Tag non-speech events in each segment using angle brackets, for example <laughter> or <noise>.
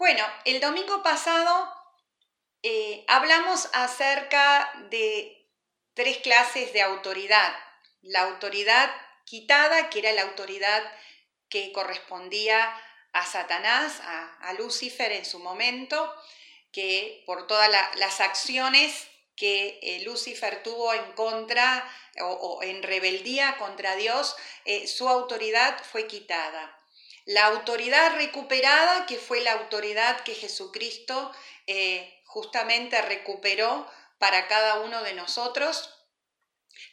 Bueno, el domingo pasado eh, hablamos acerca de tres clases de autoridad. La autoridad quitada, que era la autoridad que correspondía a Satanás, a, Lucifer en su momento, que por todas las acciones que eh, Lucifer tuvo en contra o, en rebeldía contra Dios, eh, su autoridad fue quitada. La autoridad recuperada, que fue la autoridad que Jesucristo eh, justamente recuperó para cada uno de nosotros,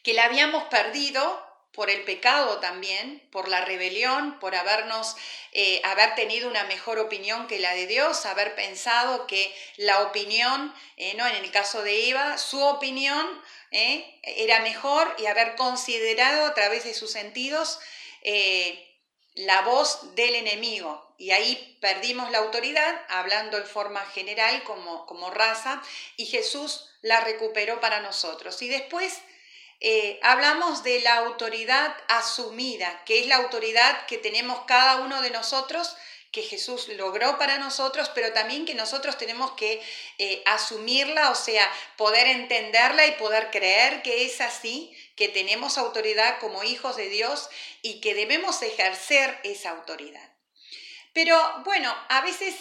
que la habíamos perdido por el pecado también, por la rebelión, por habernos, eh, haber tenido una mejor opinión que la de Dios, haber pensado que la opinión, eh, no en el caso de Eva, su opinión era mejor y haber considerado a través de sus sentidos la voz del enemigo. Y ahí perdimos la autoridad, hablando en forma general como, como raza, y Jesús la recuperó para nosotros. Y después eh, hablamos de la autoridad asumida, que es la autoridad que tenemos cada uno de nosotros que Jesús logró para nosotros, pero también que nosotros tenemos que eh, asumirla, o sea, poder entenderla y poder creer que es así, que tenemos autoridad como hijos de Dios y que debemos ejercer esa autoridad. Pero bueno, a veces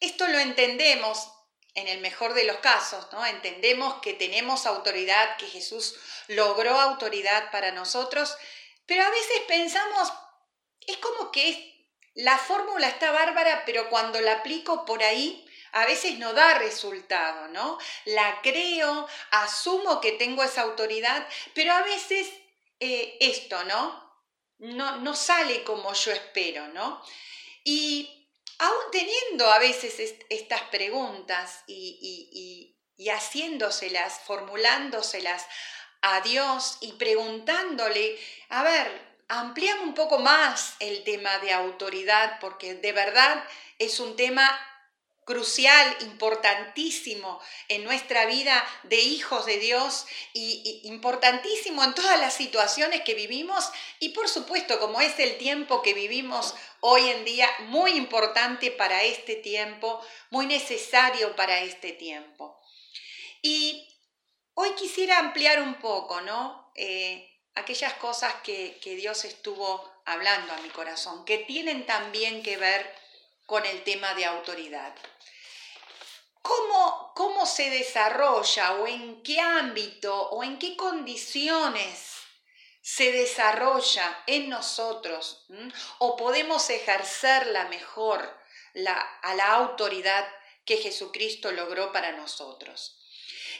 esto lo entendemos en el mejor de los casos, ¿no? Entendemos que tenemos autoridad, que Jesús logró autoridad para nosotros, pero a veces pensamos, es como que la fórmula está bárbara, pero cuando la aplico por ahí, a veces no da resultado, ¿no? La creo, asumo que tengo esa autoridad, pero a veces eh, esto, ¿no? ¿no? No sale como yo espero, ¿no? Y aún teniendo a veces estas preguntas y, y haciéndoselas, formulándoselas a Dios y preguntándole, a ver, ampliamos un poco más el tema de autoridad, porque de verdad es un tema crucial, importantísimo en nuestra vida de hijos de Dios y, importantísimo en todas las situaciones que vivimos y por supuesto como es el tiempo que vivimos hoy en día, muy importante para este tiempo, muy necesario para este tiempo. Y hoy quisiera ampliar un poco, ¿no? Eh, aquellas cosas que, Dios estuvo hablando a mi corazón, que tienen también que ver con el tema de autoridad. ¿Cómo, ¿Cómo, se desarrolla o en qué ámbito o en qué condiciones se desarrolla en nosotros o podemos ejercerla mejor la, a la autoridad que Jesucristo logró para nosotros?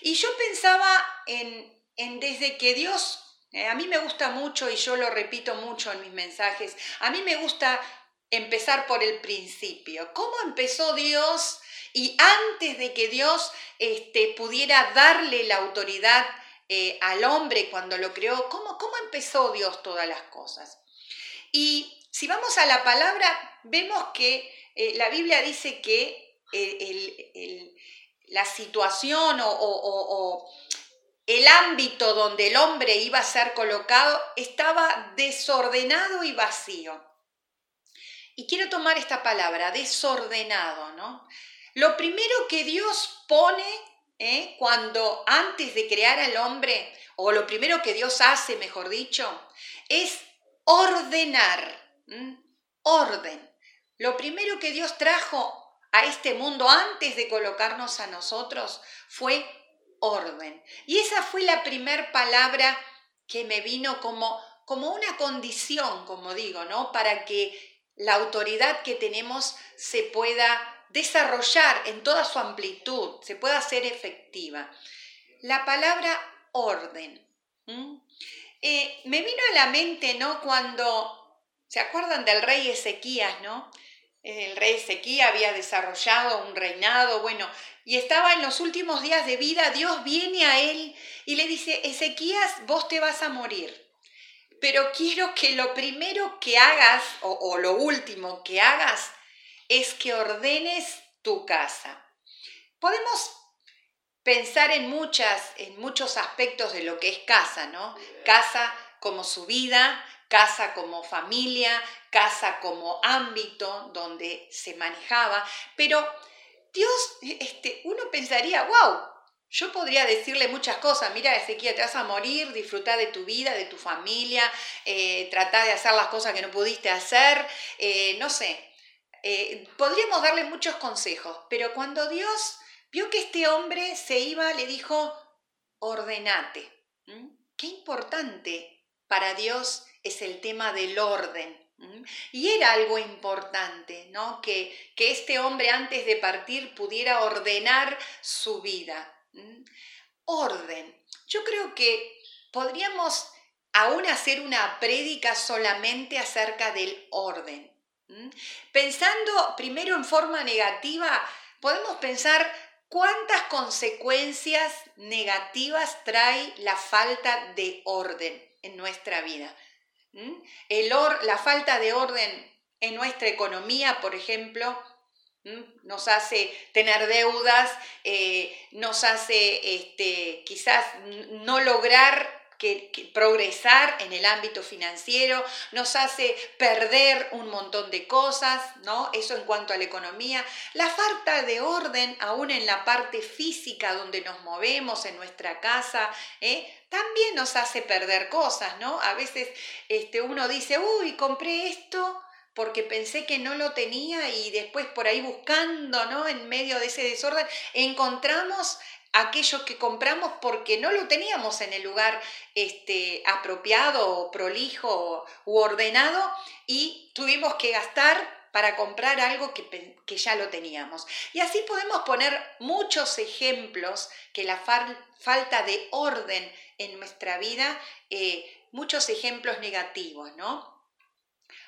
Y yo pensaba en, en desde que Dios eh, a mí me gusta mucho y yo lo repito mucho en mis mensajes, a mí me gusta empezar por el principio. ¿Cómo empezó Dios? Y antes de que Dios este, pudiera darle la autoridad eh, al hombre cuando lo creó, ¿cómo, ¿cómo empezó Dios todas las cosas? Y si vamos a la palabra, vemos que eh, la Biblia dice que la situación o el ámbito donde el hombre iba a ser colocado estaba desordenado y vacío. Y quiero tomar esta palabra, desordenado, ¿no? Lo primero que Dios pone ¿eh? cuando antes de crear al hombre, o lo primero que Dios hace, mejor dicho, es ordenar, orden. Lo primero que Dios trajo a este mundo antes de colocarnos a nosotros fue orden. Y esa fue la primer palabra que me vino como, como una condición, como digo, ¿no? Para que la autoridad que tenemos se pueda desarrollar en toda su amplitud, se pueda hacer efectiva. La palabra orden. Eh, me vino a la mente, ¿no? Cuando, ¿se acuerdan del rey Ezequías, ¿no? El rey Ezequías había desarrollado un reinado, bueno, y estaba en los últimos días de vida, Dios viene a él y le dice, Ezequías, vos te vas a morir, pero quiero que lo primero que hagas, o, lo último que hagas, es que ordenes tu casa. Podemos pensar en muchas, en muchos aspectos de lo que es casa, ¿no? Casa como su vida, casa como familia, casa como ámbito donde se manejaba, pero Dios, este, uno pensaría, wow, yo podría decirle muchas cosas, mira Ezequiel, te vas a morir, disfruta de tu vida, de tu familia, eh, de hacer las cosas que no pudiste hacer, eh, no sé, eh, podríamos darle muchos consejos, pero cuando Dios vio que este hombre se iba, le dijo, ordenate. Qué importante para Dios es el tema del orden. Y era algo importante, ¿no? Que, que este hombre antes de partir pudiera ordenar su vida. Orden. Yo creo que podríamos aún hacer una prédica solamente acerca del orden. Pensando primero en forma negativa, podemos pensar cuántas consecuencias negativas trae la falta de orden en nuestra vida. El la falta de orden en nuestra economía, por ejemplo, nos hace tener deudas, eh, nos hace este, quizás no lograr que, progresar en el ámbito financiero, nos hace perder un montón de cosas, ¿no? Eso en cuanto a la economía. La falta de orden, aún en la parte física donde nos movemos, en nuestra casa, ¿eh? también nos hace perder cosas, ¿no? A veces este, uno dice, uy, compré esto porque pensé que no lo tenía y después por ahí buscando, ¿no? En medio de ese desorden, encontramos aquello que compramos porque no lo teníamos en el lugar este, apropiado, prolijo u ordenado y tuvimos que gastar para comprar algo que, que, ya lo teníamos. Y así podemos poner muchos ejemplos que la falta de orden en nuestra vida, eh, muchos ejemplos negativos, ¿no?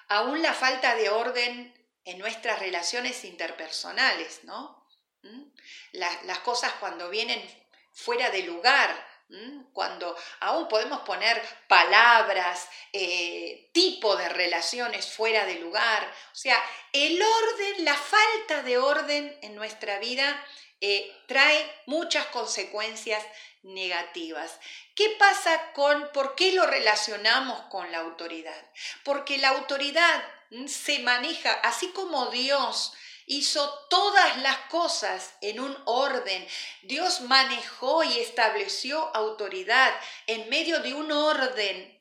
aún la falta de orden en nuestras relaciones interpersonales, ¿no? ¿Mm? Las, cosas cuando vienen fuera de lugar, cuando aún podemos poner palabras, eh, tipo de relaciones fuera de lugar. O sea, el orden, la falta de orden en nuestra vida eh, trae muchas consecuencias negativas. ¿Qué pasa con, por qué lo relacionamos con la autoridad? Porque la autoridad mm, se maneja, así como Dios hizo todas las cosas en un orden. Dios manejó y estableció autoridad en medio de un orden.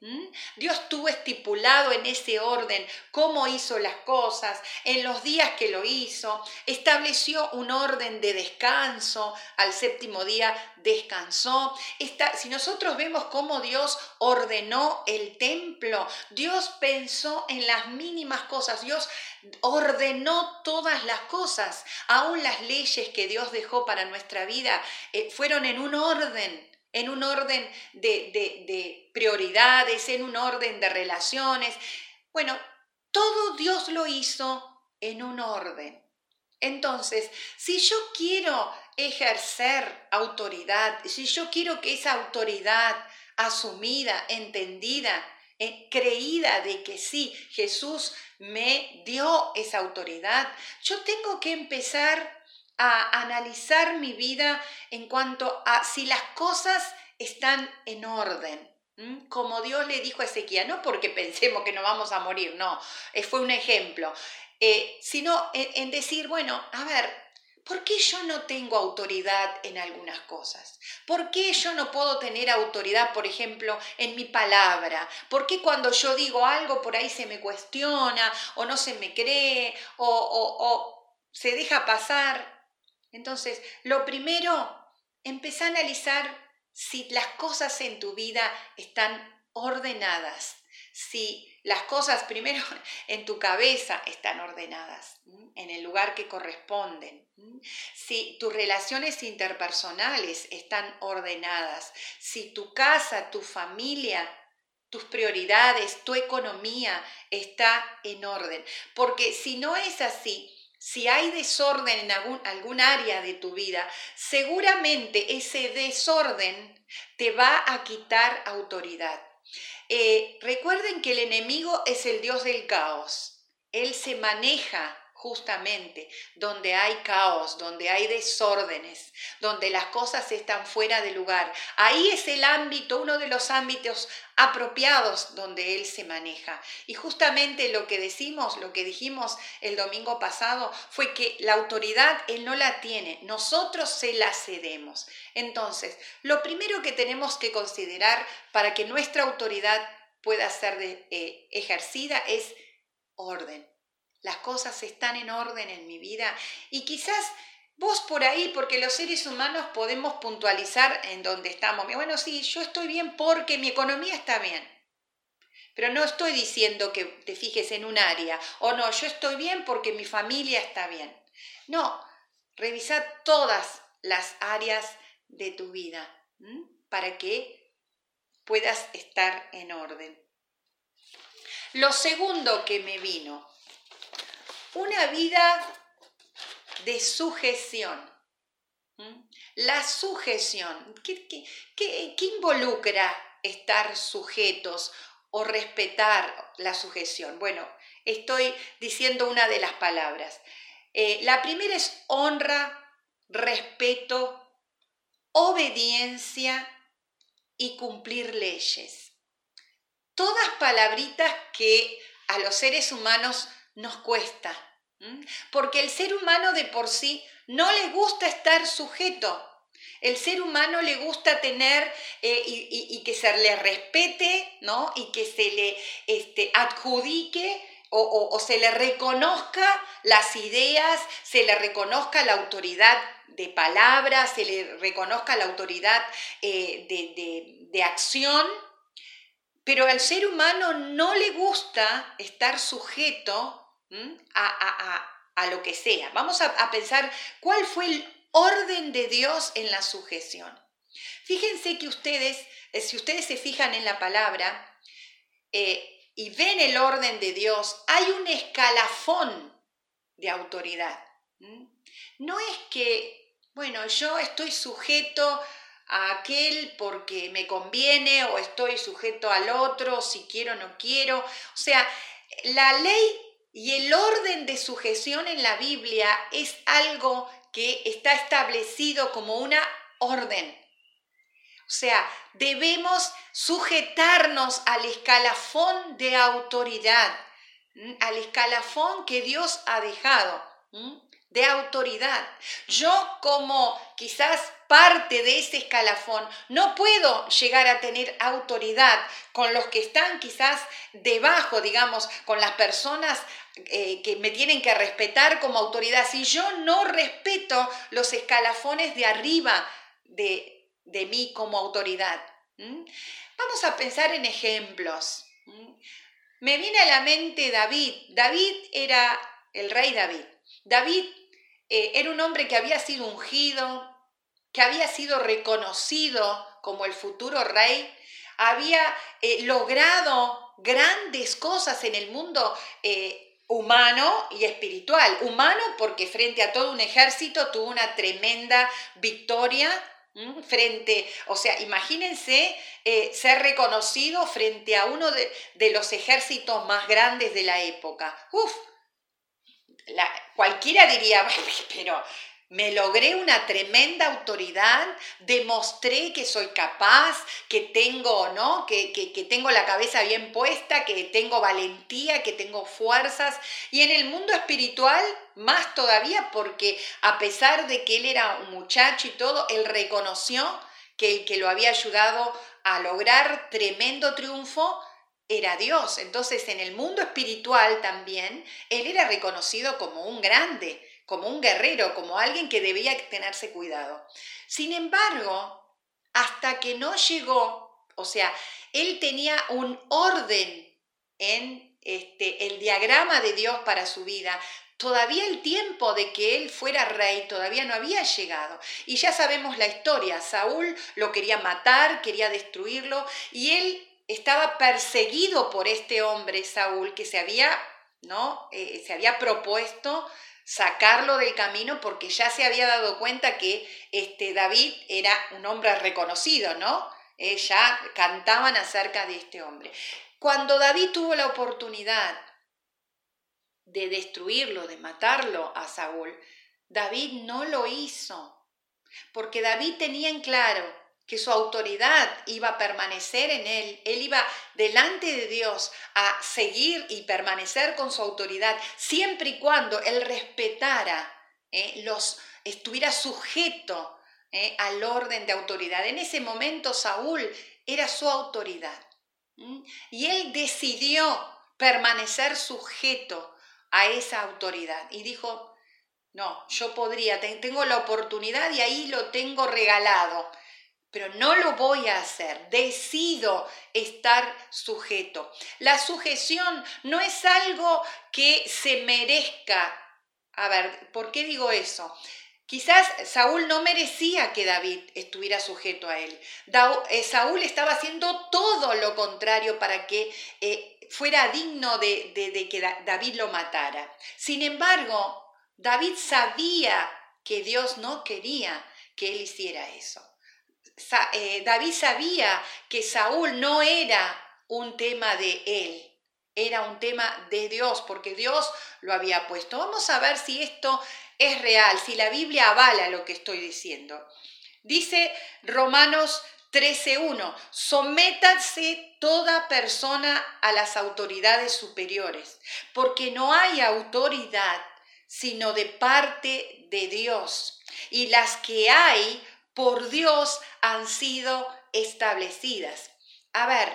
Dios tuvo estipulado en ese orden cómo hizo las cosas, en los días que lo hizo. Estableció un orden de descanso. Al séptimo día descansó. si nosotros vemos cómo Dios ordenó el templo, Dios pensó en las mínimas cosas. Dios ordenó todas las cosas, aún las leyes que Dios dejó para nuestra vida eh, fueron en un orden, en un orden de, de prioridades, en un orden de relaciones. Bueno, todo Dios lo hizo en un orden. Entonces, si yo quiero ejercer autoridad, si yo quiero que esa autoridad asumida, entendida, eh, creída de que sí, Jesús me dio esa autoridad, yo tengo que empezar a analizar mi vida en cuanto a si las cosas están en orden. Como Dios le dijo a Ezequiel, no porque pensemos que no vamos a morir, no, eh, fue un ejemplo, eh, sino en decir, bueno, a ver, ¿Por qué yo no tengo autoridad en algunas cosas? ¿Por qué yo no puedo tener autoridad, por ejemplo, en mi palabra? ¿Por qué cuando yo digo algo por ahí se me cuestiona o no se me cree o, o se deja pasar? Entonces, lo primero, empezá a analizar si las cosas en tu vida están ordenadas, si las cosas primero <laughs> en tu cabeza están ordenadas, en el lugar que corresponden, si tus relaciones interpersonales están ordenadas, si tu casa, tu familia, tus prioridades, tu economía está en orden. Porque si no es así, si hay desorden en algún, algún, área de tu vida, seguramente ese desorden te va a quitar autoridad. Eh, recuerden que el enemigo es el Dios del caos. Él se maneja justamente donde hay caos, donde hay desórdenes, donde las cosas están fuera de lugar. Ahí es el ámbito, uno de los ámbitos apropiados donde Él se maneja. Y justamente lo que decimos, lo que dijimos el domingo pasado, fue que la autoridad Él no la tiene, nosotros se la cedemos. Entonces, lo primero que tenemos que considerar para que nuestra autoridad pueda ser eh, ejercida es orden las cosas están en orden en mi vida y quizás vos por ahí, porque los seres humanos podemos puntualizar en dónde estamos. Bueno, sí, yo estoy bien porque mi economía está bien. Pero no estoy diciendo que te fijes en un área, o no, yo estoy bien porque mi familia está bien. No, revisa todas las áreas de tu vida para que puedas estar en orden. Lo segundo que me vino una vida de sujeción. La sujeción, ¿qué, involucra estar sujetos o respetar la sujeción? Bueno, estoy diciendo una de las palabras. Eh, la primera es honra, respeto, obediencia y cumplir leyes. Todas palabritas que a los seres humanos nos cuesta, porque el ser humano de por sí no le gusta estar sujeto. El ser humano le gusta tener eh, y, que se le respete, ¿no? Y que se le este, adjudique o, se le reconozca las ideas, se le reconozca la autoridad de palabras, se le reconozca la autoridad eh, de, de acción, pero al ser humano no le gusta estar sujeto a, lo que sea. Vamos a, pensar cuál fue el orden de Dios en la sujeción. Fíjense que ustedes, eh, si ustedes se fijan en la palabra eh, y ven el orden de Dios, hay un escalafón de autoridad. No es que, bueno, yo estoy sujeto a aquel porque me conviene o estoy sujeto al otro, si quiero o no quiero. O sea, la ley y el orden de sujeción en la Biblia es algo que está establecido como una orden. O sea, debemos sujetarnos al escalafón de autoridad, al escalafón que Dios ha dejado de autoridad. Yo como quizás parte de ese escalafón, no puedo llegar a tener autoridad con los que están quizás debajo, digamos, con las personas eh, que me tienen que respetar como autoridad. Si yo no respeto los escalafones de arriba de, mí como autoridad. Vamos a pensar en ejemplos. Me viene a la mente David. David era el rey David. David eh, era un hombre que había sido ungido, que había sido reconocido como el futuro rey, había eh, logrado grandes cosas en el mundo eh, humano y espiritual. Humano porque frente a todo un ejército tuvo una tremenda victoria frente, o sea, imagínense eh, ser reconocido frente a uno de, de, los ejércitos más grandes de la época. Uf, cualquiera diría, <laughs> pero me logré una tremenda autoridad, demostré que soy capaz, que tengo, ¿no? Que, que, tengo la cabeza bien puesta, que tengo valentía, que tengo fuerzas. Y en el mundo espiritual, más todavía, porque a pesar de que él era un muchacho y todo, él reconoció que el que lo había ayudado a lograr tremendo triunfo era Dios. Entonces, en el mundo espiritual también, él era reconocido como un grande como un guerrero, como alguien que debía tenerse cuidado. Sin embargo, hasta que no llegó, o sea, él tenía un orden en este, el diagrama de Dios para su vida, todavía el tiempo de que él fuera rey todavía no había llegado. Y ya sabemos la historia, Saúl lo quería matar, quería destruirlo, y él estaba perseguido por este hombre, Saúl, que se había, ¿no? Eh, se había propuesto sacarlo del camino porque ya se había dado cuenta que este David era un hombre reconocido, ¿no? Eh, ya cantaban acerca de este hombre. Cuando David tuvo la oportunidad de destruirlo, de matarlo a Saúl, David no lo hizo, porque David tenía en claro que su autoridad iba a permanecer en él, él iba delante de Dios a seguir y permanecer con su autoridad, siempre y cuando él respetara, eh, los, estuviera sujeto eh, al orden de autoridad. En ese momento Saúl era su autoridad y él decidió permanecer sujeto a esa autoridad y dijo, no, yo podría, tengo la oportunidad y ahí lo tengo regalado pero no lo voy a hacer. Decido estar sujeto. La sujeción no es algo que se merezca. A ver, ¿por qué digo eso? Quizás Saúl no merecía que David estuviera sujeto a él. Eh, Saúl estaba haciendo todo lo contrario para que eh, fuera digno de, de que David lo matara. Sin embargo, David sabía que Dios no quería que él hiciera eso. Eh, David sabía que Saúl no era un tema de él, era un tema de Dios, porque Dios lo había puesto. Vamos a ver si esto es real, si la Biblia avala lo que estoy diciendo. Dice Romanos 13.1, sométanse toda persona a las autoridades superiores, porque no hay autoridad sino de parte de Dios, y las que hay por Dios han sido establecidas. A ver,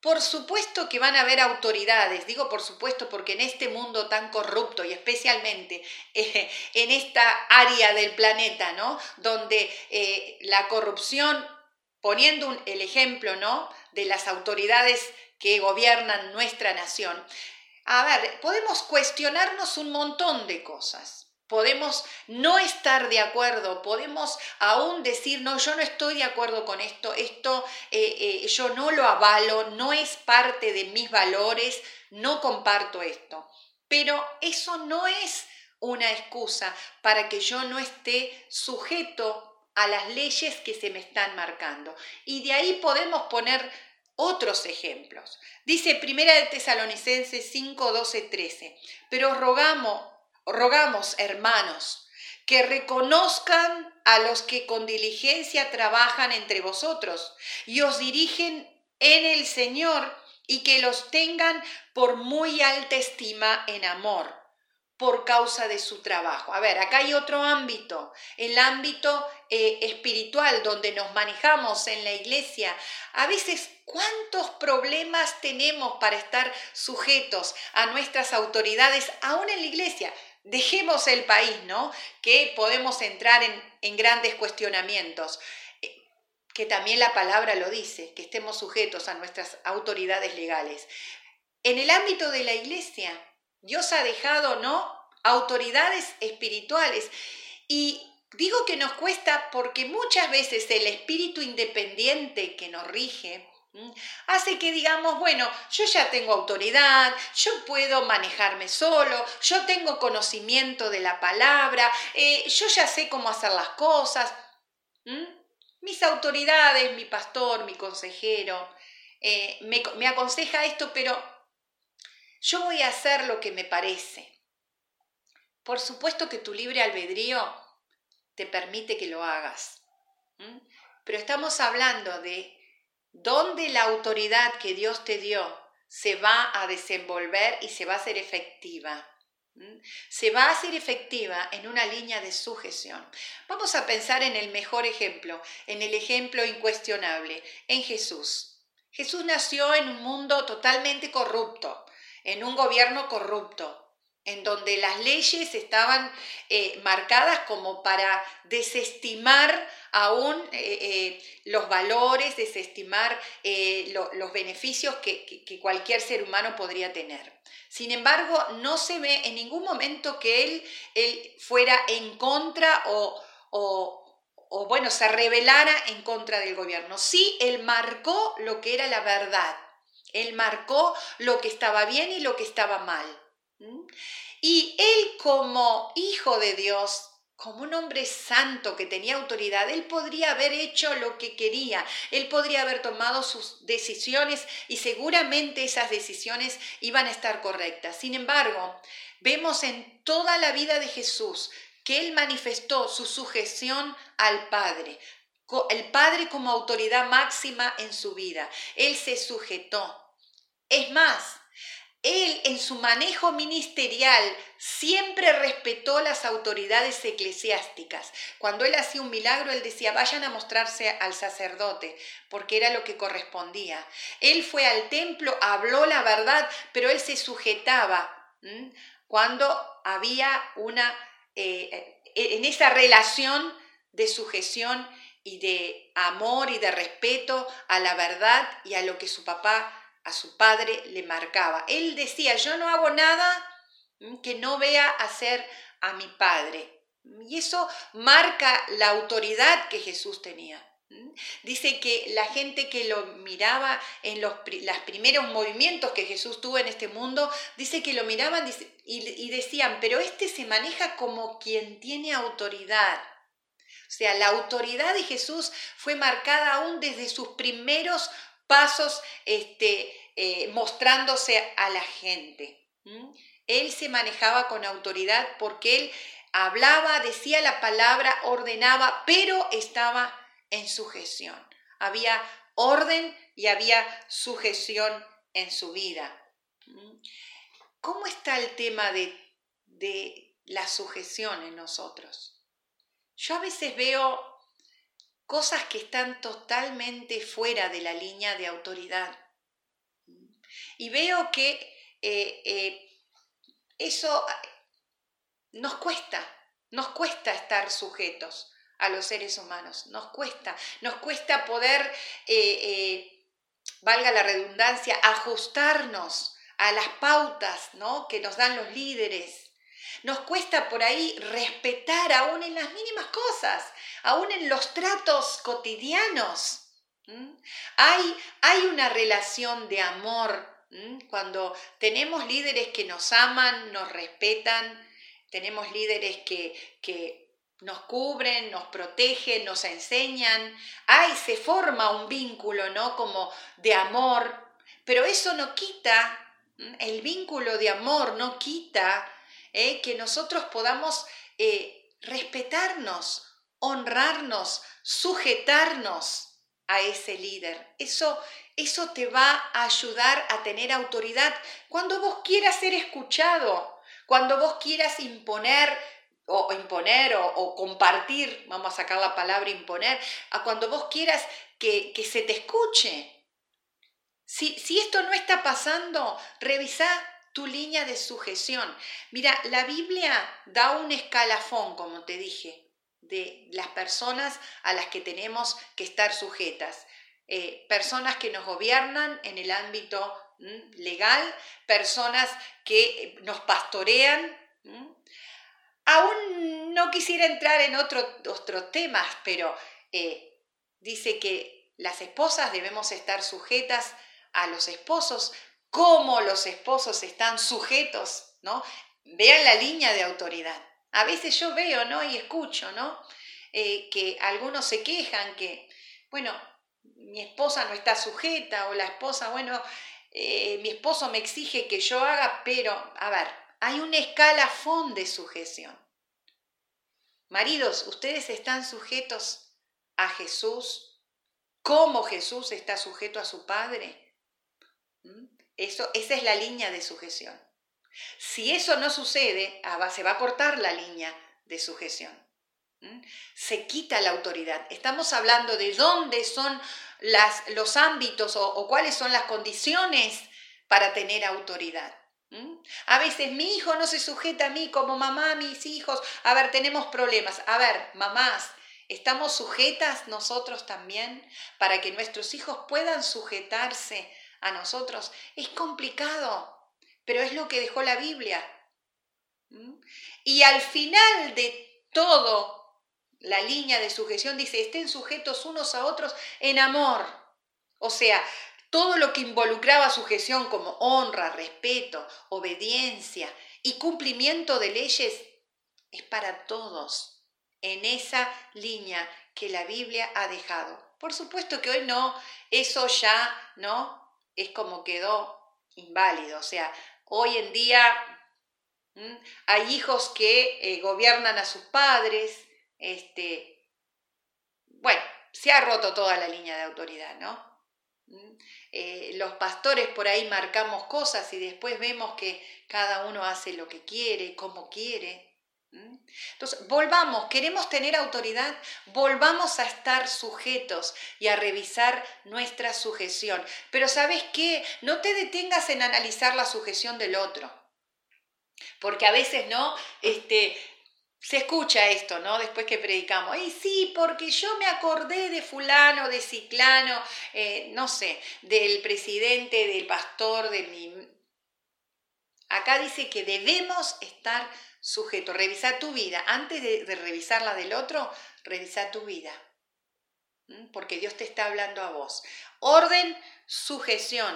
por supuesto que van a haber autoridades, digo por supuesto porque en este mundo tan corrupto y especialmente <laughs> eh, en esta área del planeta, ¿no? Donde eh, la corrupción, poniendo el ejemplo, ¿no? De las autoridades que gobiernan nuestra nación, a ver, podemos cuestionarnos un montón de cosas. Podemos no estar de acuerdo, podemos aún decir, no, yo no estoy de acuerdo con esto, esto eh, eh, yo no lo avalo, no es parte de mis valores, no comparto esto. Pero eso no es una excusa para que yo no esté sujeto a las leyes que se me están marcando. Y de ahí podemos poner otros ejemplos. Dice Primera de Tesalonicenses 5, 12, 13, pero rogamos rogamos, hermanos, que reconozcan a los que con diligencia trabajan entre vosotros y os dirigen en el Señor y que los tengan por muy alta estima en amor por causa de su trabajo. A ver, acá hay otro ámbito, el ámbito eh, espiritual donde nos manejamos en la iglesia. A veces, ¿cuántos problemas tenemos para estar sujetos a nuestras autoridades, aún en la iglesia? Dejemos el país, ¿no? Que podemos entrar en, grandes cuestionamientos eh, que también la palabra lo dice, que estemos sujetos a nuestras autoridades legales. En el ámbito de la iglesia, Dios ha dejado, ¿no? Autoridades espirituales. Y digo que nos cuesta porque muchas veces el espíritu independiente que nos rige, Hace que digamos, bueno, yo ya tengo autoridad, yo puedo manejarme solo, yo tengo conocimiento de la palabra, eh, yo ya sé cómo hacer las cosas. Mis autoridades, mi pastor, mi consejero, eh, me, me aconseja esto, pero yo voy a hacer lo que me parece. Por supuesto que tu libre albedrío te permite que lo hagas. Pero estamos hablando de donde la autoridad que Dios te dio se va a desenvolver y se va a hacer efectiva. Se va a hacer efectiva en una línea de sujeción. Vamos a pensar en el mejor ejemplo, en el ejemplo incuestionable, en Jesús. Jesús nació en un mundo totalmente corrupto, en un gobierno corrupto, en donde las leyes estaban eh, marcadas como para desestimar aún eh, eh, los valores, desestimar los beneficios que, cualquier ser humano podría tener. Sin embargo, no se ve en ningún momento que él, él fuera en contra o, o, bueno, se rebelara en contra del gobierno. Sí, él marcó lo que era la verdad. Él marcó lo que estaba bien y lo que estaba mal. Y él como hijo de Dios como un hombre santo que tenía autoridad, él podría haber hecho lo que quería, él podría haber tomado sus decisiones y seguramente esas decisiones iban a estar correctas. Sin embargo, vemos en toda la vida de Jesús que él manifestó su sujeción al Padre, el Padre como autoridad máxima en su vida. Él se sujetó. Es más, él en su manejo ministerial siempre respetó las autoridades eclesiásticas. Cuando él hacía un milagro, él decía, vayan a mostrarse al sacerdote, porque era lo que correspondía. Él fue al templo, habló la verdad, pero él se sujetaba cuando había una, eh, en esa relación de sujeción y de amor y de respeto a la verdad y a lo que su papá a su padre le marcaba. Él decía, yo no hago nada que no vea hacer a mi padre. Y eso marca la autoridad que Jesús tenía. Dice que la gente que lo miraba en los las primeros movimientos que Jesús tuvo en este mundo, dice que lo miraban y decían, pero este se maneja como quien tiene autoridad. O sea, la autoridad de Jesús fue marcada aún desde sus primeros pasos este, eh, mostrándose a la gente. Él se manejaba con autoridad porque él hablaba, decía la palabra, ordenaba, pero estaba en sujeción. Había orden y había sujeción en su vida. ¿Cómo está el tema de, de la sujeción en nosotros? Yo a veces veo cosas que están totalmente fuera de la línea de autoridad. Y veo que eh, eh, eso nos cuesta, nos cuesta estar sujetos a los seres humanos, nos cuesta, nos cuesta poder, eh, valga la redundancia, ajustarnos a las pautas ¿no? que nos dan los líderes, nos cuesta por ahí respetar aún en las mínimas cosas, aún en los tratos cotidianos. Hay, hay una relación de amor cuando tenemos líderes que nos aman, nos respetan, tenemos líderes que, que nos cubren, nos protegen, nos enseñan. Ay, se forma un vínculo, ¿no? Como de amor, pero eso no quita, el vínculo de amor no quita ¿eh? que nosotros podamos eh, respetarnos, honrarnos, sujetarnos a ese líder. Eso, eso te va a ayudar a tener autoridad cuando vos quieras ser escuchado, cuando vos quieras imponer o imponer o, compartir, vamos a sacar la palabra imponer, a cuando vos quieras que, se te escuche. Si, si esto no está pasando, revisa tu línea de sujeción. Mira, la Biblia da un escalafón, como te dije, de las personas a las que tenemos que estar sujetas. Eh, personas que nos gobiernan en el ámbito legal, personas que nos pastorean. Aún no quisiera entrar en otros temas, pero eh, dice que las esposas debemos estar sujetas a los esposos, cómo los esposos están sujetos, ¿no? Vean la línea de autoridad. A veces yo veo, ¿no? Y escucho, ¿no? Eh, que algunos se quejan que, bueno, mi esposa no está sujeta o la esposa, bueno, eh, mi esposo me exige que yo haga, pero, a ver, hay un escalafón de sujeción. Maridos, ustedes están sujetos a Jesús, como Jesús está sujeto a su Padre. ¿Mm? Eso, esa es la línea de sujeción. Si eso no sucede, ah, se va a cortar la línea de sujeción. Se quita la autoridad. Estamos hablando de dónde son las, los ámbitos o, cuáles son las condiciones para tener autoridad. A veces mi hijo no se sujeta a mí como mamá, mis hijos. A ver, tenemos problemas. A ver, mamás, ¿estamos sujetas nosotros también para que nuestros hijos puedan sujetarse a nosotros. Es complicado, pero es lo que dejó la Biblia. ¿Mm? Y al final de todo, la línea de sujeción dice, estén sujetos unos a otros en amor. O sea, todo lo que involucraba sujeción como honra, respeto, obediencia y cumplimiento de leyes es para todos. en esa línea que la Biblia ha dejado. Por supuesto que hoy no, eso ya, ¿no? Es como quedó inválido. O sea, hoy en día hay hijos que eh, gobiernan a sus padres, este, bueno, se ha roto toda la línea de autoridad, ¿no? Eh, los pastores por ahí marcamos cosas y después vemos que cada uno hace lo que quiere, como quiere. Entonces, volvamos, queremos tener autoridad, volvamos a estar sujetos y a revisar nuestra sujeción. Pero sabes qué, no te detengas en analizar la sujeción del otro. Porque a veces, ¿no? Este, se escucha esto, ¿no? Después que predicamos. Y sí, porque yo me acordé de fulano, de ciclano, eh, no sé, del presidente, del pastor, de mi... Acá dice que debemos estar sujetos. Revisar tu vida. Antes de, de revisar la del otro, revisa tu vida. Porque Dios te está hablando a vos. Orden, sujeción.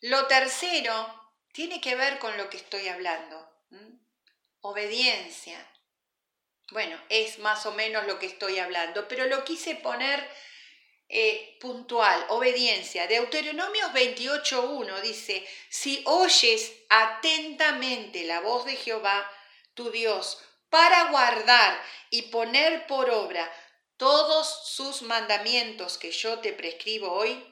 Lo tercero tiene que ver con lo que estoy hablando obediencia. Bueno, es más o menos lo que estoy hablando, pero lo quise poner eh, puntual, obediencia. Deuteronomios 28.1 dice, si oyes atentamente la voz de Jehová, tu Dios, para guardar y poner por obra todos sus mandamientos que yo te prescribo hoy,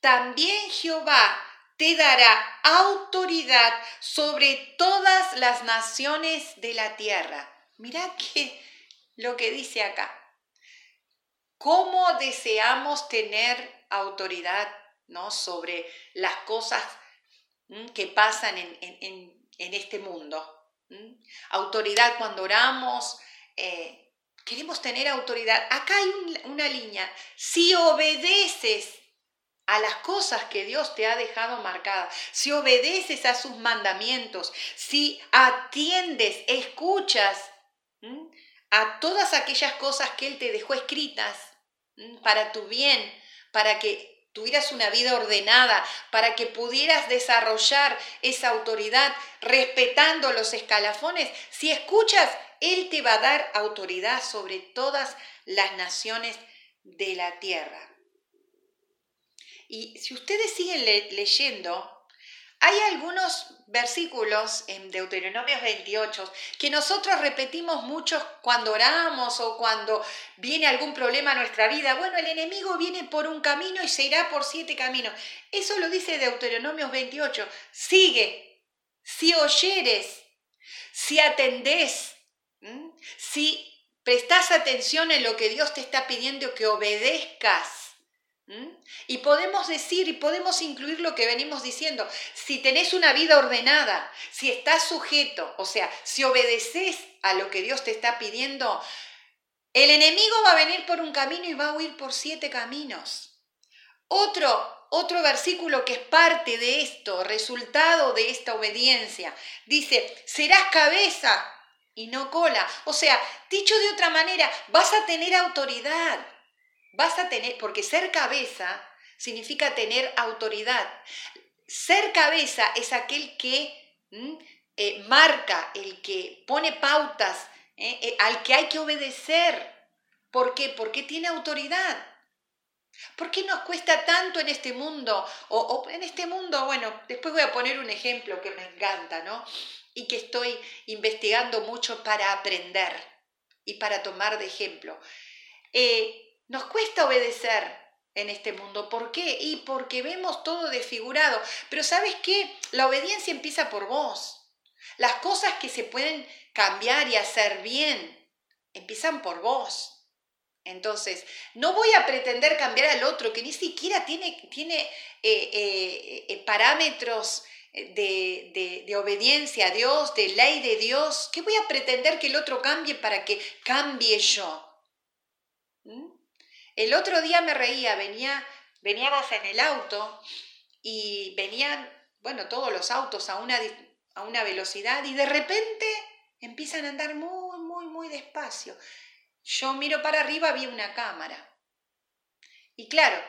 también Jehová te dará autoridad sobre todas las naciones de la tierra. Mira que lo que dice acá. ¿Cómo deseamos tener autoridad ¿no? sobre las cosas que pasan en, este mundo? Autoridad cuando oramos, eh, queremos tener autoridad. Acá hay una línea. Si obedeces a las cosas que Dios te ha dejado marcadas, si obedeces a sus mandamientos, si atiendes, escuchas a todas aquellas cosas que Él te dejó escritas para tu bien, para que tuvieras una vida ordenada, para que pudieras desarrollar esa autoridad respetando los escalafones, si escuchas, Él te va a dar autoridad sobre todas las naciones de la tierra. Y si ustedes siguen leyendo, hay algunos versículos en Deuteronomio 28 que nosotros repetimos mucho cuando oramos o cuando viene algún problema a nuestra vida. Bueno, el enemigo viene por un camino y se irá por siete caminos. Eso lo dice Deuteronomio 28. Sigue, si oyeres, si atendés, si prestás atención en lo que Dios te está pidiendo que obedezcas ¿Mm? Y podemos decir y podemos incluir lo que venimos diciendo. Si tenés una vida ordenada, si estás sujeto, o sea, si obedeces a lo que Dios te está pidiendo, el enemigo va a venir por un camino y va a huir por siete caminos. Otro, otro versículo que es parte de esto, resultado de esta obediencia, dice, serás cabeza y no cola. O sea, dicho de otra manera, vas a tener autoridad vas a tener, porque ser cabeza significa tener autoridad. Ser cabeza es aquel que eh, marca, el que pone pautas, ¿eh? Eh, al que hay que obedecer. ¿Por qué? Porque tiene autoridad. ¿Por qué nos cuesta tanto en este mundo? O, o, en este mundo, bueno, después voy a poner un ejemplo que me encanta, ¿no? Y que estoy investigando mucho para aprender y para tomar de ejemplo. Eh, nos cuesta obedecer en este mundo. ¿Por qué? Y porque vemos todo desfigurado. Pero sabes qué? La obediencia empieza por vos. Las cosas que se pueden cambiar y hacer bien empiezan por vos. Entonces, no voy a pretender cambiar al otro que ni siquiera tiene, tiene eh, eh, eh, parámetros de, de, obediencia a Dios, de ley de Dios. ¿Qué voy a pretender que el otro cambie para que cambie yo? ¿Mm? El otro día me reía, venía, veníamos en el auto y venían, bueno, todos los autos a una, a una velocidad y de repente empiezan a andar muy, muy, muy despacio. Yo miro para arriba, vi una cámara. Y claro,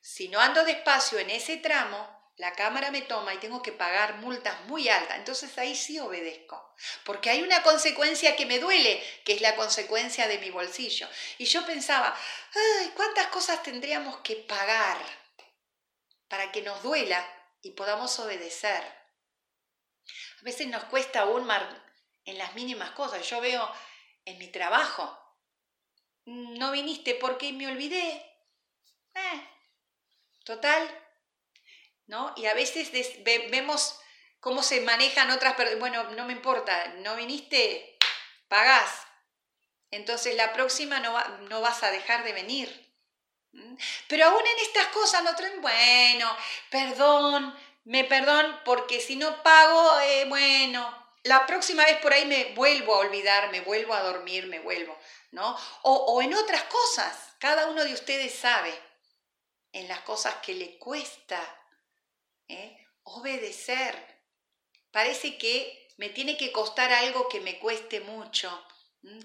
si no ando despacio en ese tramo, la cámara me toma y tengo que pagar multas muy altas, entonces ahí sí obedezco, porque hay una consecuencia que me duele, que es la consecuencia de mi bolsillo. Y yo pensaba, ay, ¿cuántas cosas tendríamos que pagar para que nos duela y podamos obedecer? A veces nos cuesta aún en las mínimas cosas. Yo veo en mi trabajo, no viniste porque me olvidé. Eh, total, ¿no? Y a veces vemos cómo se manejan otras personas. Bueno, no me importa, no viniste, pagás. Entonces la próxima no, no vas a dejar de venir. Pero aún en estas cosas no bueno, perdón, me perdón, porque si no pago, eh, bueno, la próxima vez por ahí me vuelvo a olvidar, me vuelvo a dormir, me vuelvo, ¿no? O, o en otras cosas, cada uno de ustedes sabe, en las cosas que le cuesta ¿eh? obedecer. Parece que me tiene que costar algo que me cueste mucho,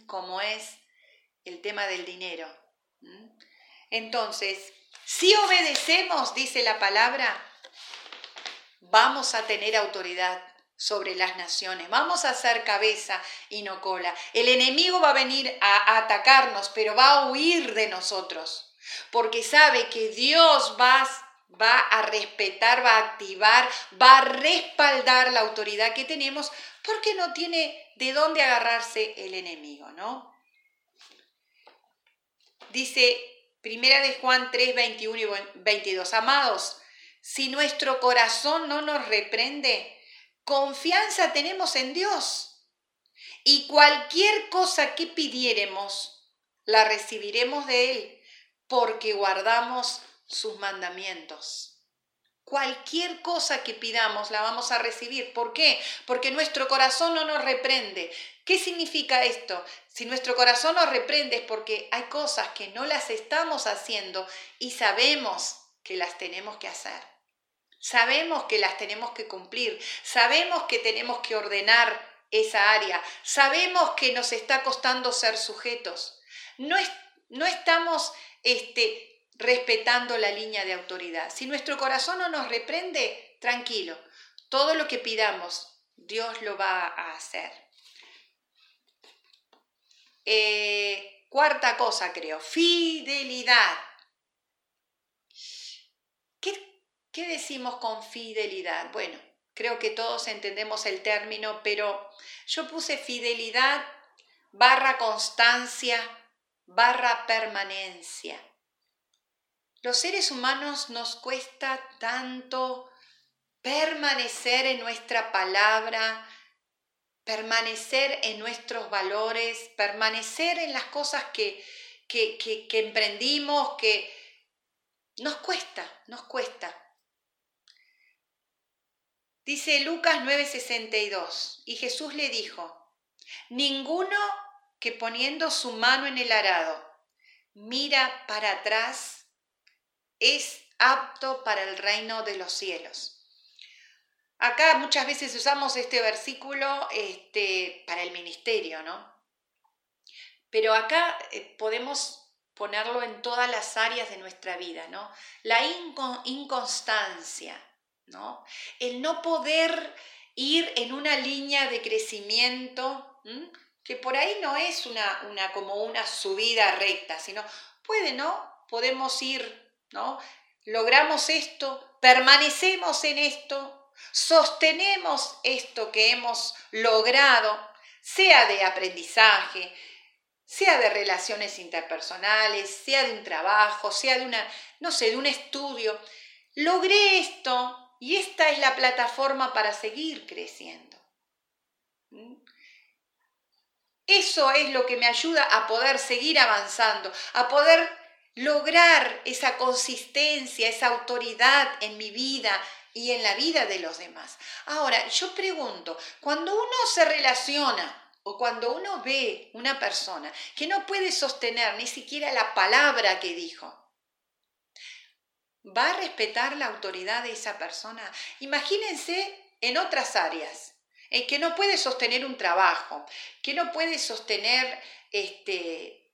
como es el tema del dinero. Entonces, si obedecemos, dice la palabra, vamos a tener autoridad sobre las naciones, vamos a hacer cabeza y no cola. El enemigo va a venir a atacarnos, pero va a huir de nosotros, porque sabe que Dios va va a respetar, va a activar, va a respaldar la autoridad que tenemos porque no tiene de dónde agarrarse el enemigo, ¿no? Dice Primera de Juan 3, 21 y 22, amados, si nuestro corazón no nos reprende, confianza tenemos en Dios y cualquier cosa que pidiéremos, la recibiremos de Él porque guardamos sus mandamientos. Cualquier cosa que pidamos la vamos a recibir. ¿Por qué? Porque nuestro corazón no nos reprende. ¿Qué significa esto? Si nuestro corazón nos reprende es porque hay cosas que no las estamos haciendo y sabemos que las tenemos que hacer. Sabemos que las tenemos que cumplir. Sabemos que tenemos que ordenar esa área. Sabemos que nos está costando ser sujetos. No, no estamos este, respetando la línea de autoridad. Si nuestro corazón no nos reprende, tranquilo, todo lo que pidamos, Dios lo va a hacer. Eh, cuarta cosa, creo, fidelidad. ¿Qué, ¿Qué decimos con fidelidad? Bueno, creo que todos entendemos el término, pero yo puse fidelidad barra constancia barra permanencia. Los seres humanos nos cuesta tanto permanecer en nuestra palabra, permanecer en nuestros valores, permanecer en las cosas que, que, que, emprendimos, que nos cuesta, nos cuesta. Dice Lucas 9:62, y Jesús le dijo, ninguno que poniendo su mano en el arado mira para atrás es apto para el reino de los cielos. Acá muchas veces usamos este versículo este, para el ministerio, ¿no? Pero acá eh, podemos ponerlo en todas las áreas de nuestra vida, ¿no? La inconstancia, ¿no? El no poder ir en una línea de crecimiento, que por ahí no es una, una, como una subida recta, sino puede, ¿no? Podemos ir ¿no? Logramos esto, permanecemos en esto, sostenemos esto que hemos logrado, sea de aprendizaje, sea de relaciones interpersonales, sea de un trabajo, sea de una, no sé, de un estudio. Logré esto y esta es la plataforma para seguir creciendo. ¿Mm? Eso es lo que me ayuda a poder seguir avanzando, a poder lograr esa consistencia, esa autoridad en mi vida y en la vida de los demás. Ahora, yo pregunto, cuando uno se relaciona o cuando uno ve una persona que no puede sostener ni siquiera la palabra que dijo, ¿va a respetar la autoridad de esa persona? Imagínense en otras áreas, en que no puede sostener un trabajo, que no puede sostener este,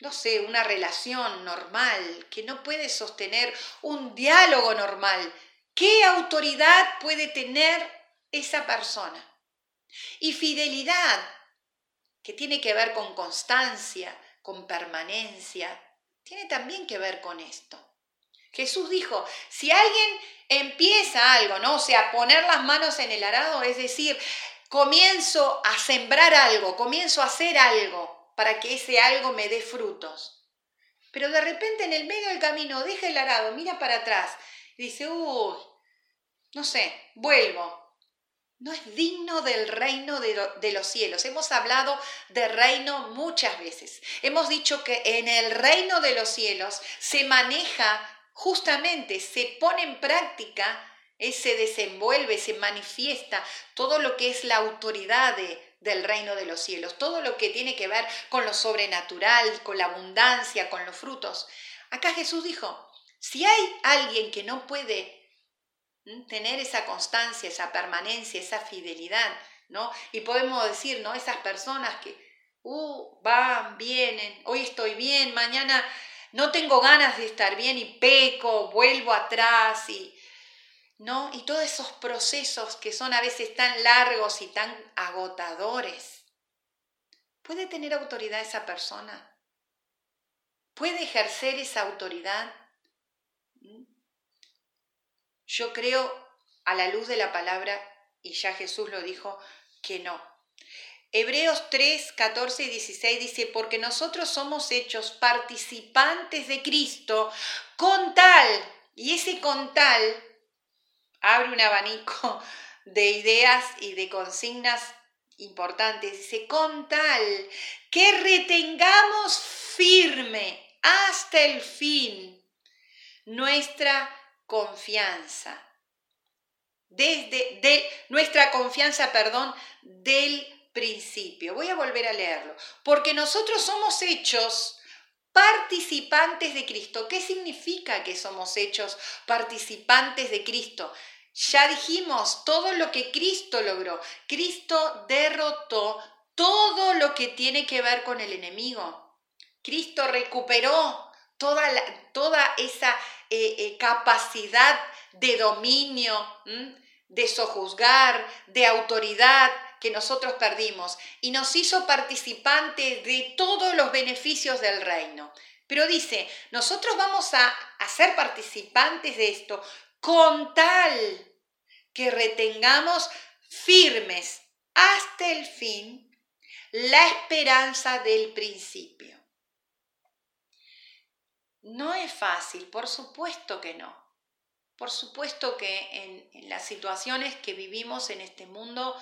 no sé, una relación normal, que no puede sostener un diálogo normal. ¿Qué autoridad puede tener esa persona? Y fidelidad, que tiene que ver con constancia, con permanencia, tiene también que ver con esto. Jesús dijo, si alguien empieza algo, ¿no? O sea, poner las manos en el arado, es decir, comienzo a sembrar algo, comienzo a hacer algo para que ese algo me dé frutos. Pero de repente en el medio del camino deja el arado, mira para atrás y dice, uy, no sé, vuelvo. No es digno del reino de, de, los cielos. Hemos hablado de reino muchas veces. Hemos dicho que en el reino de los cielos se maneja justamente se pone en práctica, se desenvuelve, se manifiesta todo lo que es la autoridad del reino de los cielos, todo lo que tiene que ver con lo sobrenatural, con la abundancia, con los frutos. Acá Jesús dijo, si hay alguien que no puede tener esa constancia, esa permanencia, esa fidelidad, ¿no? Y podemos decir, ¿no? Esas personas que uh, van, vienen, hoy estoy bien, mañana no tengo ganas de estar bien y peco, vuelvo atrás y ¿no? Y todos esos procesos que son a veces tan largos y tan agotadores. ¿Puede tener autoridad esa persona? ¿Puede ejercer esa autoridad? Yo creo a la luz de la palabra, y ya Jesús lo dijo, que no. Hebreos 3, 14 y 16 dice, porque nosotros somos hechos participantes de Cristo con tal, y ese con tal abre un abanico <laughs> de ideas y de consignas importantes, dice, con tal que retengamos firme hasta el fin nuestra confianza, desde de, nuestra confianza, perdón, del principio. Voy a volver a leerlo. Porque nosotros somos hechos participantes de Cristo. ¿Qué significa que somos hechos participantes de Cristo? Ya dijimos todo lo que Cristo logró. Cristo derrotó todo lo que tiene que ver con el enemigo. Cristo recuperó toda, toda esa eh, eh, capacidad de dominio, de sojuzgar, de autoridad, que nosotros perdimos y nos hizo participantes de todos los beneficios del reino. Pero dice, nosotros vamos a, a ser participantes de esto con tal que retengamos firmes hasta el fin la esperanza del principio. No es fácil, por supuesto que no. Por supuesto que en las situaciones que vivimos en este mundo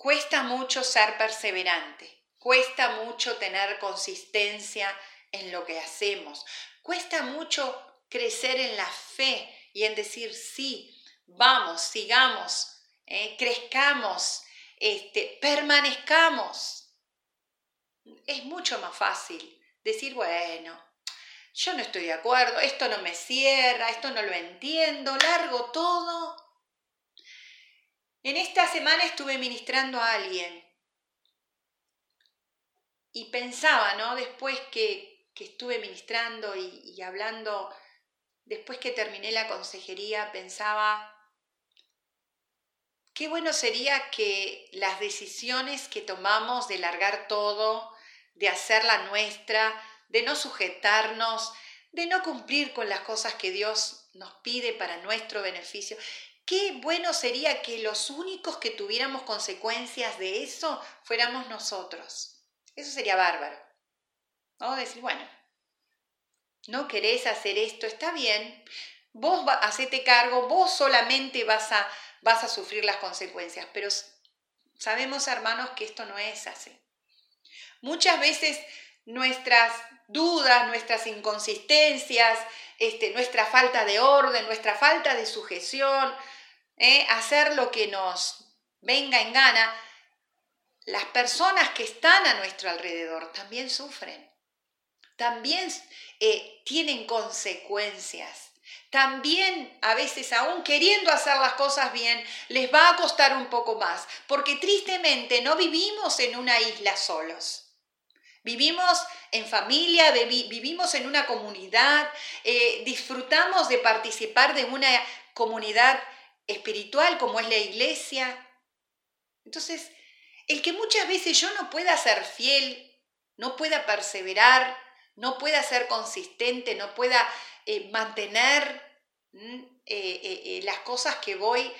Cuesta mucho ser perseverante, cuesta mucho tener consistencia en lo que hacemos, cuesta mucho crecer en la fe y en decir sí, vamos, sigamos, eh, crezcamos, este, permanezcamos. Es mucho más fácil decir, bueno, yo no estoy de acuerdo, esto no me cierra, esto no lo entiendo, largo todo en esta semana estuve ministrando a alguien y pensaba, ¿no? Después que, que estuve ministrando y, y hablando, después que terminé la consejería, pensaba, qué bueno sería que las decisiones que tomamos de largar todo, de hacer la nuestra, de no sujetarnos, de no cumplir con las cosas que Dios nos pide para nuestro beneficio, Qué bueno sería que los únicos que tuviéramos consecuencias de eso fuéramos nosotros. Eso sería bárbaro. ¿No? Decir, bueno, no querés hacer esto, está bien, vos hacete cargo, vos solamente vas a, vas a sufrir las consecuencias, pero sabemos, hermanos, que esto no es así. Muchas veces nuestras dudas, nuestras inconsistencias, este, nuestra falta de orden, nuestra falta de sujeción, ¿eh? hacer lo que nos venga en gana, las personas que están a nuestro alrededor también sufren, también eh, tienen consecuencias. También a veces, aún queriendo hacer las cosas bien, les va a costar un poco más, porque tristemente no vivimos en una isla solos. Vivimos en familia, vivimos en una comunidad, eh, disfrutamos de participar de una comunidad espiritual como es la iglesia. Entonces, el que muchas veces yo no pueda ser fiel, no pueda perseverar, no pueda ser consistente, no pueda eh, mantener eh, las cosas que voy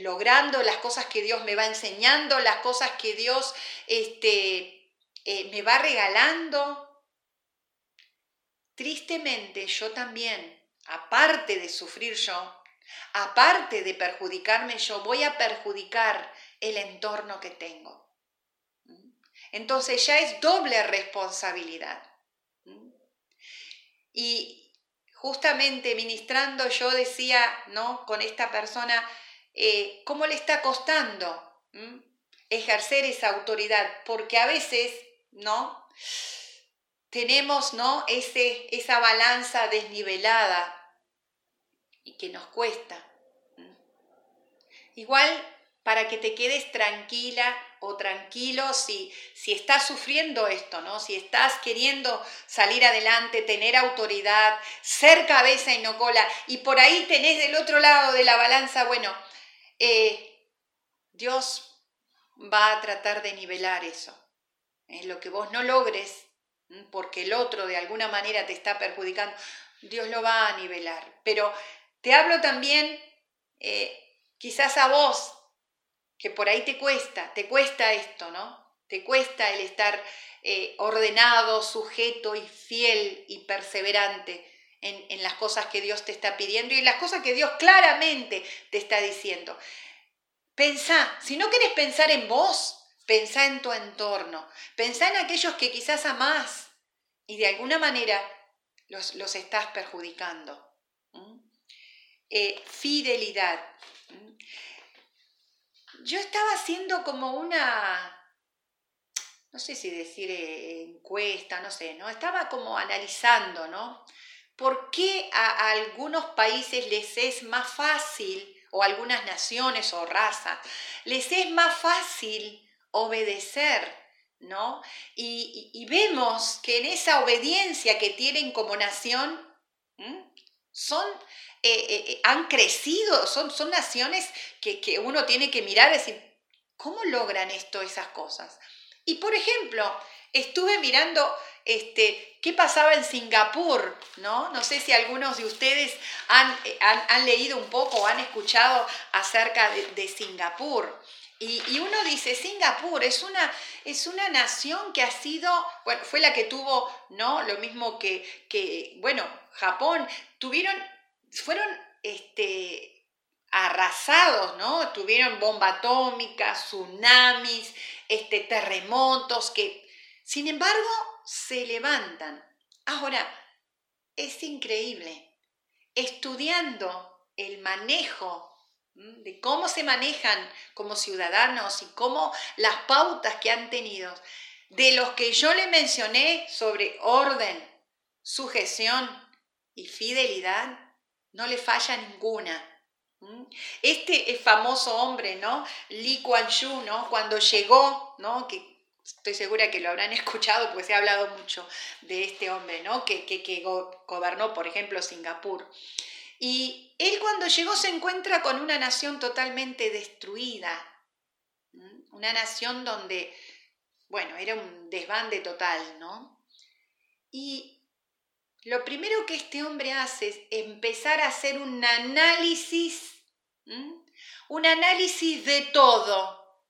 logrando, las cosas que Dios me va enseñando, las cosas que Dios este, me va regalando. Tristemente yo también, aparte de sufrir yo, aparte de perjudicarme yo, voy a perjudicar el entorno que tengo. Entonces ya es doble responsabilidad. Y justamente ministrando yo decía, ¿no? Con esta persona, eh, ¿cómo le está costando ejercer esa autoridad? Porque a veces, ¿no? Tenemos, ¿no? Ese, esa balanza desnivelada y que nos cuesta. Igual para que te quedes tranquila o tranquilo si, si estás sufriendo esto, ¿no? Si estás queriendo salir adelante, tener autoridad, ser cabeza y no cola, y por ahí tenés del otro lado de la balanza, bueno, eh, Dios va a tratar de nivelar eso. Es lo que vos no logres, porque el otro de alguna manera te está perjudicando, Dios lo va a nivelar. Pero te hablo también, eh, quizás a vos, que por ahí te cuesta, te cuesta esto, ¿no? Te cuesta el estar eh, ordenado, sujeto y fiel y perseverante en, en, las cosas que Dios te está pidiendo y en las cosas que Dios claramente te está diciendo. Pensá, si no quieres pensar en vos, pensá en tu entorno, pensá en aquellos que quizás amás y de alguna manera los, los estás perjudicando. Eh, fidelidad yo estaba haciendo como una, no sé si decir eh, encuesta, no sé, ¿no? Estaba como analizando, ¿no? ¿Por qué a, algunos países les es más fácil, o algunas naciones o razas, les es más fácil obedecer, ¿no? Y, vemos que en esa obediencia que tienen como nación, son eh, eh, eh, han crecido, son, son naciones que, uno tiene que mirar y decir, ¿cómo logran esto esas cosas? Y por ejemplo, estuve mirando este, qué pasaba en Singapur, ¿no? No sé si algunos de ustedes han, han, leído un poco o han escuchado acerca de, Singapur. Y, uno dice, Singapur es una, es una nación que ha sido, bueno, fue la que tuvo, ¿no? Lo mismo que, que bueno, Japón, tuvieron fueron este, arrasados, ¿no? Tuvieron bomba atómica, tsunamis, este, terremotos que, sin embargo, se levantan. Ahora, es increíble. Estudiando el manejo de cómo se manejan como ciudadanos y cómo las pautas que han tenido, de los que yo le mencioné sobre orden, sujeción y fidelidad, no le falla ninguna. Este famoso hombre, ¿no? Li Kuan Yew, ¿no? Cuando llegó, ¿no? Que estoy segura que lo habrán <laughs> escuchado porque se ha hablado mucho de este hombre, ¿no? Que, que, gobernó, por ejemplo, Singapur. Y él cuando llegó se encuentra con una nación totalmente destruida, una nación donde, bueno, era un desbande total, ¿no? Y lo primero que este hombre hace es empezar a hacer un análisis, un análisis de todo,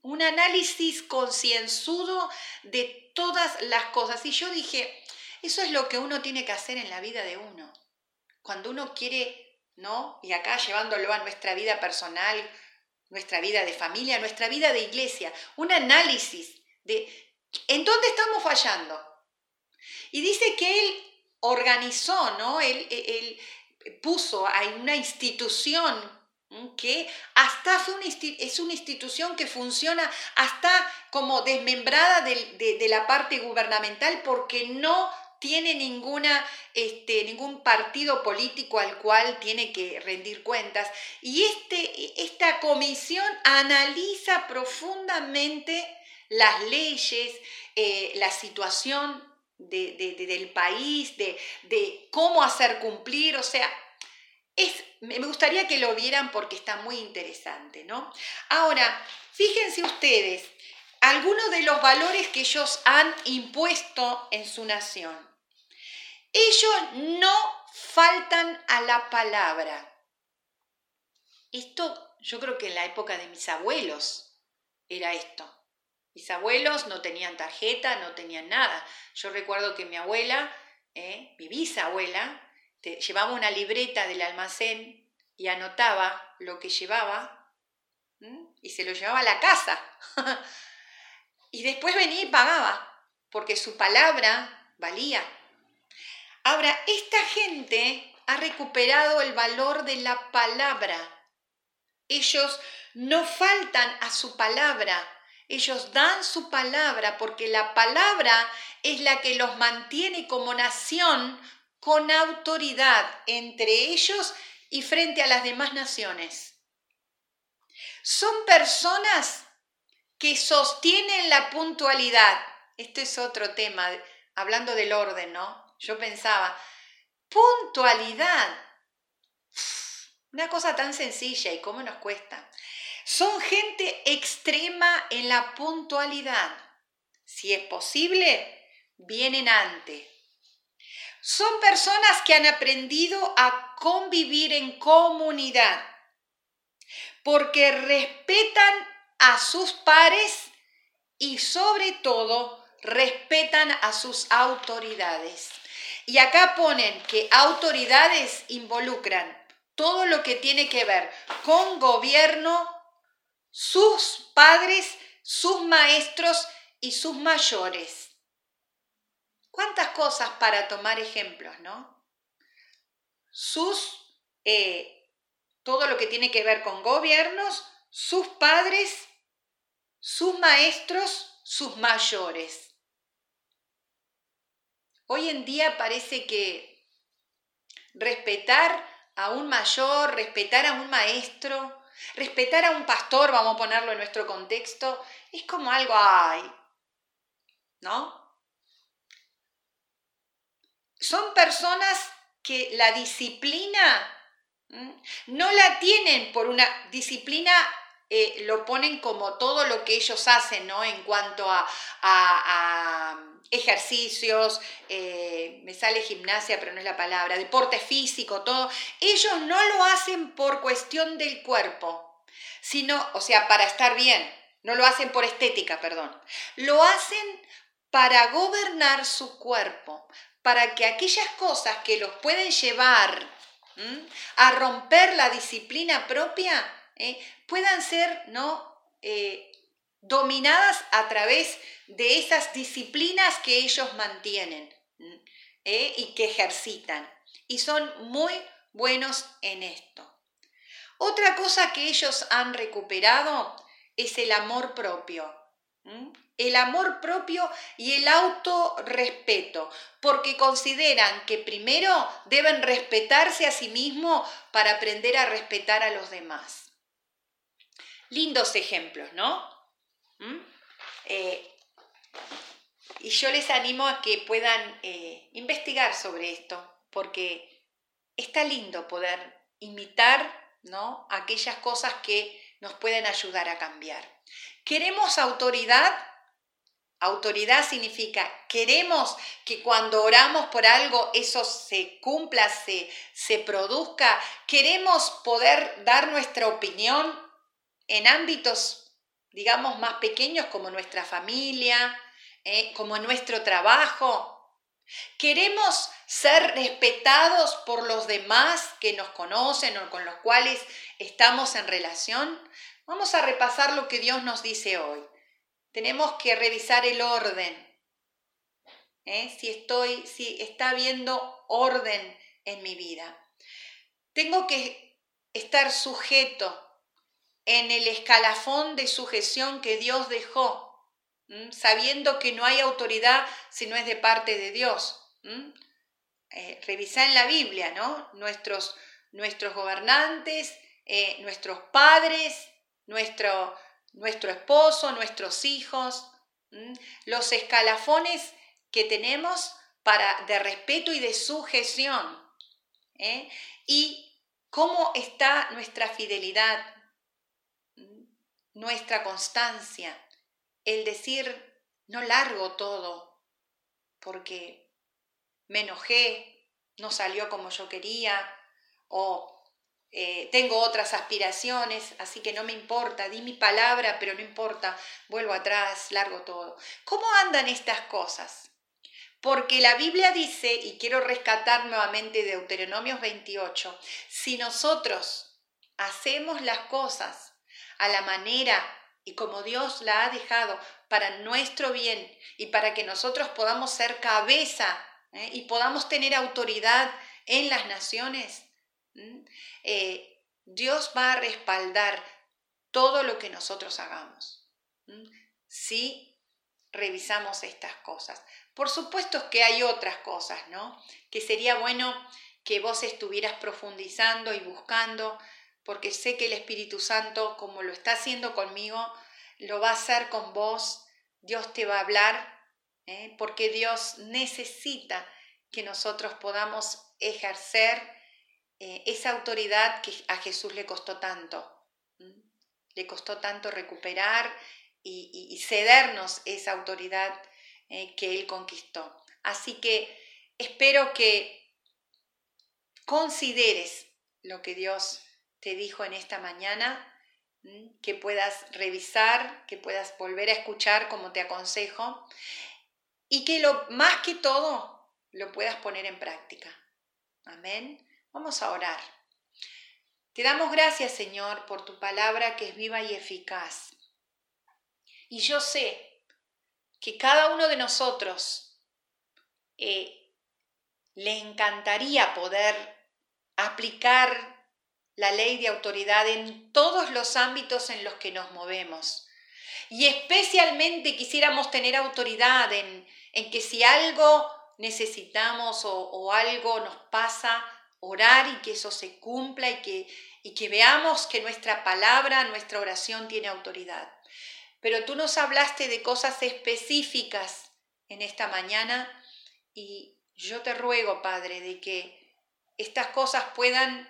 un análisis concienzudo de todas las cosas. Y yo dije, eso es lo que uno tiene que hacer en la vida de uno. Cuando uno quiere, ¿no? Y acá llevándolo a nuestra vida personal, nuestra vida de familia, nuestra vida de iglesia, un análisis de en dónde estamos fallando. Y dice que él organizó, ¿no? Él, puso a una institución que hasta fue una, es una institución que funciona hasta como desmembrada de, la parte gubernamental porque no tiene ninguna, este, ningún partido político al cual tiene que rendir cuentas. Y este, esta comisión analiza profundamente las leyes, eh, la situación del país, de, cómo hacer cumplir, o sea, es, me gustaría que lo vieran porque está muy interesante, ¿no? Ahora, fíjense ustedes, algunos de los valores que ellos han impuesto en su nación. Ellos no faltan a la palabra. Esto yo creo que en la época de mis abuelos era esto. Mis abuelos no tenían tarjeta, no tenían nada. Yo recuerdo que mi abuela, eh, mi bisabuela, llevaba una libreta del almacén y anotaba lo que llevaba y se lo llevaba a la casa. <laughs> y después venía y pagaba, porque su palabra valía. Ahora, esta gente ha recuperado el valor de la palabra. Ellos no faltan a su palabra, ellos dan su palabra porque la palabra es la que los mantiene como nación con autoridad entre ellos y frente a las demás naciones. Son personas que sostienen la puntualidad. Este es otro tema, hablando del orden, ¿no? Yo pensaba, puntualidad. Una cosa tan sencilla y cómo nos cuesta. Son gente extrema en la puntualidad. Si es posible, vienen antes son personas que han aprendido a convivir en comunidad porque respetan a sus pares y sobre todo respetan a sus autoridades. Y acá ponen que autoridades involucran todo lo que tiene que ver con gobierno, sus padres, sus maestros y sus mayores. ¿Cuántas cosas para tomar ejemplos, no? Sus, eh, todo lo que tiene que ver con gobiernos, sus padres, sus maestros, sus mayores. Hoy en día parece que respetar a un mayor, respetar a un maestro, respetar a un pastor, vamos a ponerlo en nuestro contexto, es como algo, ay, ¿no? son personas que la disciplina no la tienen por una disciplina, eh, lo ponen como todo lo que ellos hacen, ¿no? En cuanto a, ejercicios, eh, me sale gimnasia, pero no es la palabra, deporte físico, todo. Ellos no lo hacen por cuestión del cuerpo, sino, o sea, para estar bien. No lo hacen por estética, perdón. Lo hacen para gobernar su cuerpo, para que aquellas cosas que los pueden llevar a romper la disciplina propia ¿eh? puedan ser ¿no? Eh, dominadas a través de esas disciplinas que ellos mantienen ¿eh? y que ejercitan. Y son muy buenos en esto. Otra cosa que ellos han recuperado es el amor propio el amor propio y el autorrespeto, porque consideran que primero deben respetarse a sí mismos para aprender a respetar a los demás. Lindos ejemplos, ¿no? ¿Mm? Eh, y yo les animo a que puedan eh, investigar sobre esto, porque está lindo poder imitar ¿no? aquellas cosas que nos pueden ayudar a cambiar. ¿Queremos autoridad? Autoridad significa, queremos que cuando oramos por algo eso se cumpla, se, se produzca. Queremos poder dar nuestra opinión en ámbitos, digamos, más pequeños como nuestra familia, eh, como nuestro trabajo. Queremos ser respetados por los demás que nos conocen o con los cuales estamos en relación. Vamos a repasar lo que Dios nos dice hoy. Tenemos que revisar el orden. ¿eh? Si estoy, si está habiendo orden en mi vida. Tengo que estar sujeto en el escalafón de sujeción que Dios dejó, sabiendo que no hay autoridad si no es de parte de Dios. Eh, revisar en la Biblia, ¿no? Nuestros, nuestros gobernantes, eh, nuestros padres, nuestro, nuestro esposo, nuestros hijos, los escalafones que tenemos para, de respeto y de sujeción. ¿eh? Y ¿Cómo está nuestra fidelidad, nuestra constancia? El decir, no largo todo, porque me enojé, no salió como yo quería, o eh, tengo otras aspiraciones, así que no me importa, di mi palabra, pero no importa, vuelvo atrás, largo todo. ¿Cómo andan estas cosas? Porque la Biblia dice, y quiero rescatar nuevamente Deuteronomios 28, si nosotros hacemos las cosas a la manera y como Dios la ha dejado para nuestro bien y para que nosotros podamos ser cabeza ¿eh? y podamos tener autoridad en las naciones, eh, Dios va a respaldar todo lo que nosotros hagamos. Si revisamos estas cosas. Por supuesto que hay otras cosas, ¿no? Que sería bueno que vos estuvieras profundizando y buscando, porque sé que el Espíritu Santo, como lo está haciendo conmigo, lo va a hacer con vos. Dios te va a hablar, ¿eh? porque Dios necesita que nosotros podamos ejercer eh, esa autoridad que a Jesús le costó tanto. Le costó tanto recuperar y, cedernos esa autoridad eh, que Él conquistó. Así que espero que consideres lo que Dios te dijo en esta mañana, que puedas revisar, que puedas volver a escuchar como te aconsejo y que lo más que todo lo puedas poner en práctica. Amén. Vamos a orar. Te damos gracias, Señor, por tu palabra que es viva y eficaz. Y yo sé que cada uno de nosotros eh, le encantaría poder aplicar la ley de autoridad en todos los ámbitos en los que nos movemos. Y especialmente quisiéramos tener autoridad en, que si algo necesitamos o algo nos pasa, orar y que eso se cumpla y que, y que veamos que nuestra palabra, nuestra oración tiene autoridad. Pero tú nos hablaste de cosas específicas en esta mañana y yo te ruego, Padre, de que estas cosas puedan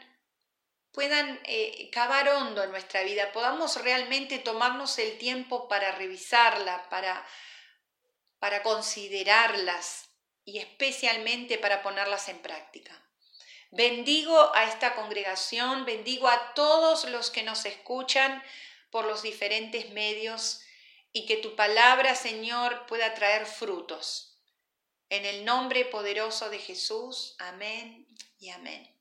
puedan eh, cavar hondo en nuestra vida, podamos realmente tomarnos el tiempo para revisarla, para, para considerarlas y especialmente para ponerlas en práctica. Bendigo a esta congregación, bendigo a todos los que nos escuchan por los diferentes medios y que tu palabra, Señor, pueda traer frutos. En el nombre poderoso de Jesús, amén y amén.